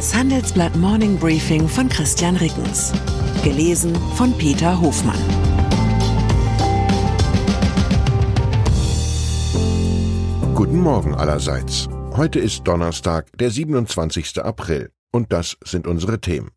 Das Handelsblatt Morning Briefing von Christian Rickens. Gelesen von Peter Hofmann. Guten Morgen allerseits. Heute ist Donnerstag, der 27. April. Und das sind unsere Themen.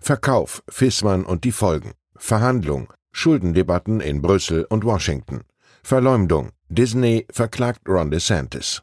Verkauf, Fissmann und die Folgen. Verhandlung, Schuldendebatten in Brüssel und Washington. Verleumdung, Disney verklagt Ron DeSantis.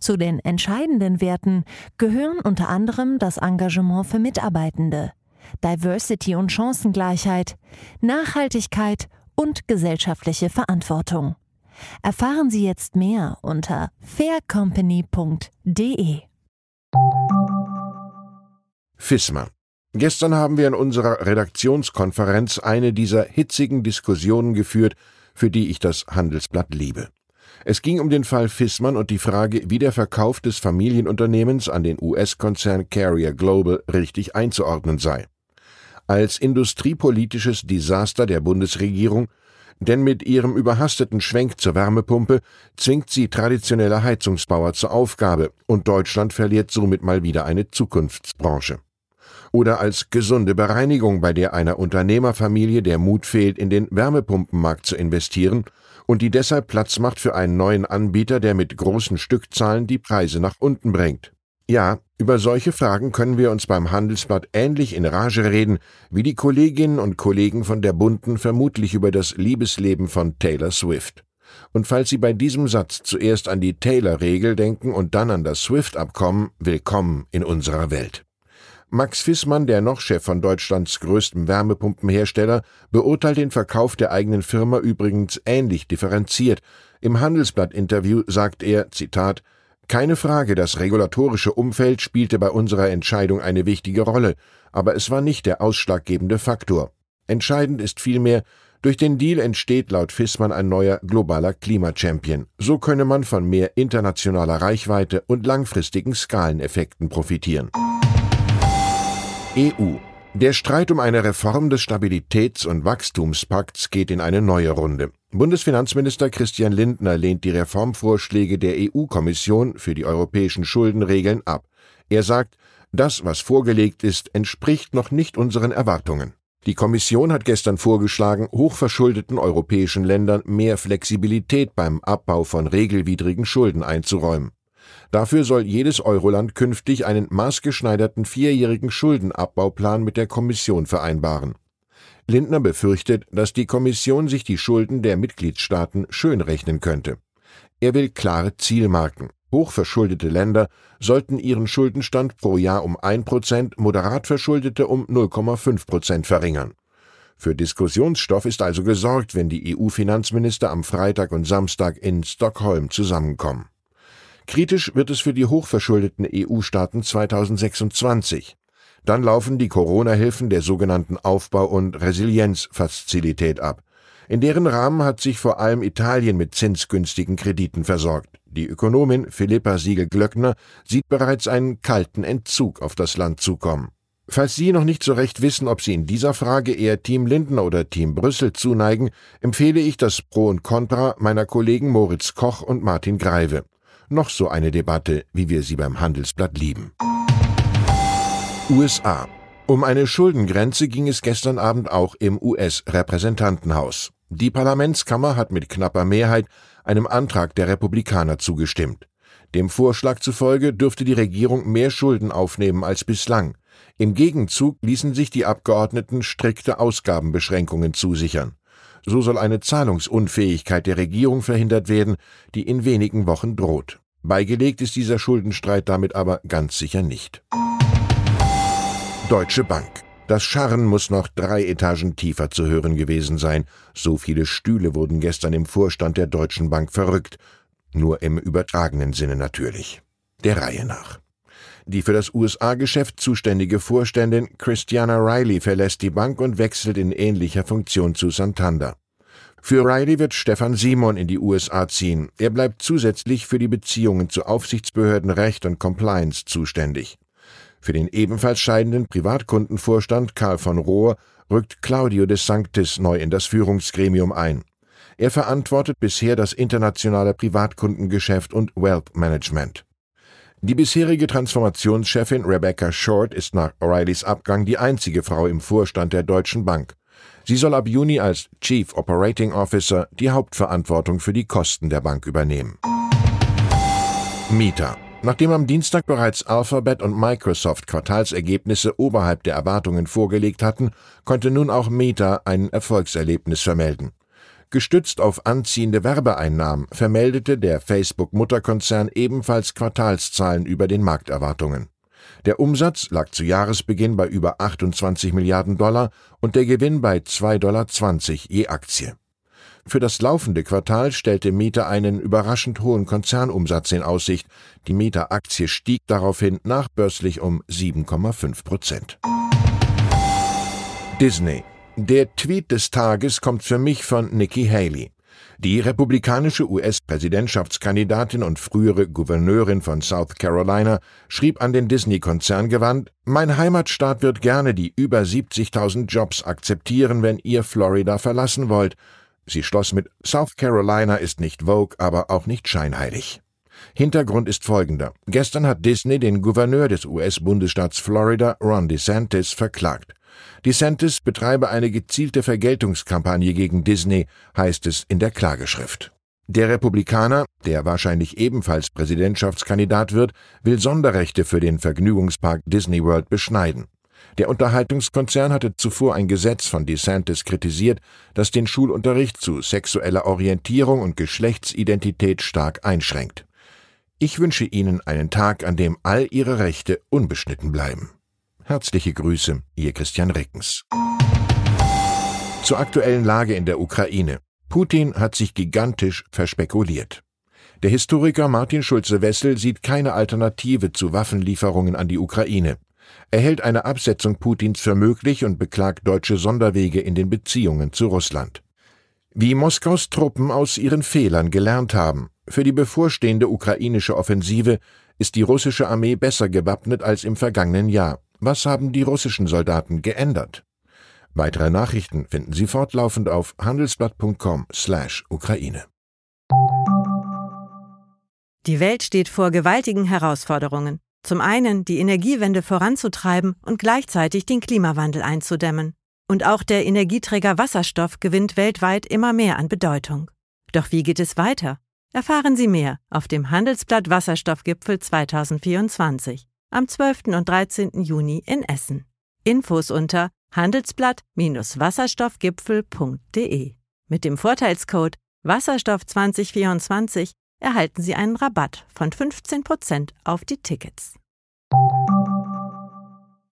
Zu den entscheidenden Werten gehören unter anderem das Engagement für Mitarbeitende, Diversity und Chancengleichheit, Nachhaltigkeit und gesellschaftliche Verantwortung. Erfahren Sie jetzt mehr unter faircompany.de. FISMA. Gestern haben wir in unserer Redaktionskonferenz eine dieser hitzigen Diskussionen geführt, für die ich das Handelsblatt liebe. Es ging um den Fall Fissmann und die Frage, wie der Verkauf des Familienunternehmens an den US-Konzern Carrier Global richtig einzuordnen sei. Als industriepolitisches Desaster der Bundesregierung, denn mit ihrem überhasteten Schwenk zur Wärmepumpe zwingt sie traditionelle Heizungsbauer zur Aufgabe und Deutschland verliert somit mal wieder eine Zukunftsbranche. Oder als gesunde Bereinigung, bei der einer Unternehmerfamilie der Mut fehlt, in den Wärmepumpenmarkt zu investieren und die deshalb Platz macht für einen neuen Anbieter, der mit großen Stückzahlen die Preise nach unten bringt. Ja, über solche Fragen können wir uns beim Handelsblatt ähnlich in Rage reden, wie die Kolleginnen und Kollegen von der Bunten vermutlich über das Liebesleben von Taylor Swift. Und falls Sie bei diesem Satz zuerst an die Taylor-Regel denken und dann an das Swift-Abkommen, willkommen in unserer Welt. Max Fissmann, der noch Chef von Deutschlands größtem Wärmepumpenhersteller, beurteilt den Verkauf der eigenen Firma übrigens ähnlich differenziert. Im Handelsblatt-Interview sagt er, Zitat, keine Frage, das regulatorische Umfeld spielte bei unserer Entscheidung eine wichtige Rolle, aber es war nicht der ausschlaggebende Faktor. Entscheidend ist vielmehr, durch den Deal entsteht laut Fissmann ein neuer globaler Klimachampion. So könne man von mehr internationaler Reichweite und langfristigen Skaleneffekten profitieren. EU. Der Streit um eine Reform des Stabilitäts- und Wachstumspakts geht in eine neue Runde. Bundesfinanzminister Christian Lindner lehnt die Reformvorschläge der EU-Kommission für die europäischen Schuldenregeln ab. Er sagt, das, was vorgelegt ist, entspricht noch nicht unseren Erwartungen. Die Kommission hat gestern vorgeschlagen, hochverschuldeten europäischen Ländern mehr Flexibilität beim Abbau von regelwidrigen Schulden einzuräumen. Dafür soll jedes Euroland künftig einen maßgeschneiderten vierjährigen Schuldenabbauplan mit der Kommission vereinbaren. Lindner befürchtet, dass die Kommission sich die Schulden der Mitgliedstaaten schönrechnen könnte. Er will klare Zielmarken. Hochverschuldete Länder sollten ihren Schuldenstand pro Jahr um 1%, moderat Verschuldete um 0,5% verringern. Für Diskussionsstoff ist also gesorgt, wenn die EU-Finanzminister am Freitag und Samstag in Stockholm zusammenkommen. Kritisch wird es für die hochverschuldeten EU-Staaten 2026. Dann laufen die Corona-Hilfen der sogenannten Aufbau- und Resilienzfazilität ab. In deren Rahmen hat sich vor allem Italien mit zinsgünstigen Krediten versorgt. Die Ökonomin Philippa Siegel-Glöckner sieht bereits einen kalten Entzug auf das Land zukommen. Falls Sie noch nicht so recht wissen, ob Sie in dieser Frage eher Team Lindner oder Team Brüssel zuneigen, empfehle ich das Pro und Contra meiner Kollegen Moritz Koch und Martin Greive. Noch so eine Debatte, wie wir sie beim Handelsblatt lieben. USA. Um eine Schuldengrenze ging es gestern Abend auch im US-Repräsentantenhaus. Die Parlamentskammer hat mit knapper Mehrheit einem Antrag der Republikaner zugestimmt. Dem Vorschlag zufolge dürfte die Regierung mehr Schulden aufnehmen als bislang. Im Gegenzug ließen sich die Abgeordneten strikte Ausgabenbeschränkungen zusichern. So soll eine Zahlungsunfähigkeit der Regierung verhindert werden, die in wenigen Wochen droht. Beigelegt ist dieser Schuldenstreit damit aber ganz sicher nicht. Deutsche Bank. Das Scharren muss noch drei Etagen tiefer zu hören gewesen sein. So viele Stühle wurden gestern im Vorstand der Deutschen Bank verrückt. Nur im übertragenen Sinne natürlich. Der Reihe nach. Die für das USA-Geschäft zuständige Vorständin Christiana Riley verlässt die Bank und wechselt in ähnlicher Funktion zu Santander. Für Riley wird Stefan Simon in die USA ziehen. Er bleibt zusätzlich für die Beziehungen zu Aufsichtsbehörden, Recht und Compliance zuständig. Für den ebenfalls scheidenden Privatkundenvorstand Karl von Rohr rückt Claudio de Sanctis neu in das Führungsgremium ein. Er verantwortet bisher das internationale Privatkundengeschäft und Wealth Management. Die bisherige Transformationschefin Rebecca Short ist nach O'Reillys Abgang die einzige Frau im Vorstand der Deutschen Bank. Sie soll ab Juni als Chief Operating Officer die Hauptverantwortung für die Kosten der Bank übernehmen. Mieter. Nachdem am Dienstag bereits Alphabet und Microsoft Quartalsergebnisse oberhalb der Erwartungen vorgelegt hatten, konnte nun auch Meta ein Erfolgserlebnis vermelden. Gestützt auf anziehende Werbeeinnahmen vermeldete der Facebook-Mutterkonzern ebenfalls Quartalszahlen über den Markterwartungen. Der Umsatz lag zu Jahresbeginn bei über 28 Milliarden Dollar und der Gewinn bei 2,20 Dollar je Aktie. Für das laufende Quartal stellte Meta einen überraschend hohen Konzernumsatz in Aussicht. Die Meta-Aktie stieg daraufhin nachbörslich um 7,5 Prozent. Disney. Der Tweet des Tages kommt für mich von Nikki Haley. Die republikanische US-Präsidentschaftskandidatin und frühere Gouverneurin von South Carolina schrieb an den Disney-Konzern gewandt, Mein Heimatstaat wird gerne die über 70.000 Jobs akzeptieren, wenn ihr Florida verlassen wollt. Sie schloss mit South Carolina ist nicht Vogue, aber auch nicht scheinheilig. Hintergrund ist folgender. Gestern hat Disney den Gouverneur des US-Bundesstaats Florida, Ron DeSantis, verklagt. DeSantis betreibe eine gezielte Vergeltungskampagne gegen Disney, heißt es in der Klageschrift. Der Republikaner, der wahrscheinlich ebenfalls Präsidentschaftskandidat wird, will Sonderrechte für den Vergnügungspark Disney World beschneiden. Der Unterhaltungskonzern hatte zuvor ein Gesetz von DeSantis kritisiert, das den Schulunterricht zu sexueller Orientierung und Geschlechtsidentität stark einschränkt. Ich wünsche Ihnen einen Tag, an dem all Ihre Rechte unbeschnitten bleiben. Herzliche Grüße, Ihr Christian Reckens. Zur aktuellen Lage in der Ukraine. Putin hat sich gigantisch verspekuliert. Der Historiker Martin Schulze-Wessel sieht keine Alternative zu Waffenlieferungen an die Ukraine. Er hält eine Absetzung Putins für möglich und beklagt deutsche Sonderwege in den Beziehungen zu Russland. Wie Moskaus Truppen aus ihren Fehlern gelernt haben, für die bevorstehende ukrainische Offensive ist die russische Armee besser gewappnet als im vergangenen Jahr. Was haben die russischen Soldaten geändert? Weitere Nachrichten finden Sie fortlaufend auf handelsblatt.com/Ukraine. Die Welt steht vor gewaltigen Herausforderungen. Zum einen die Energiewende voranzutreiben und gleichzeitig den Klimawandel einzudämmen. Und auch der Energieträger Wasserstoff gewinnt weltweit immer mehr an Bedeutung. Doch wie geht es weiter? Erfahren Sie mehr auf dem Handelsblatt Wasserstoffgipfel 2024 am 12. und 13. Juni in Essen. Infos unter handelsblatt-wasserstoffgipfel.de. Mit dem Vorteilscode Wasserstoff2024 erhalten Sie einen Rabatt von 15% auf die Tickets.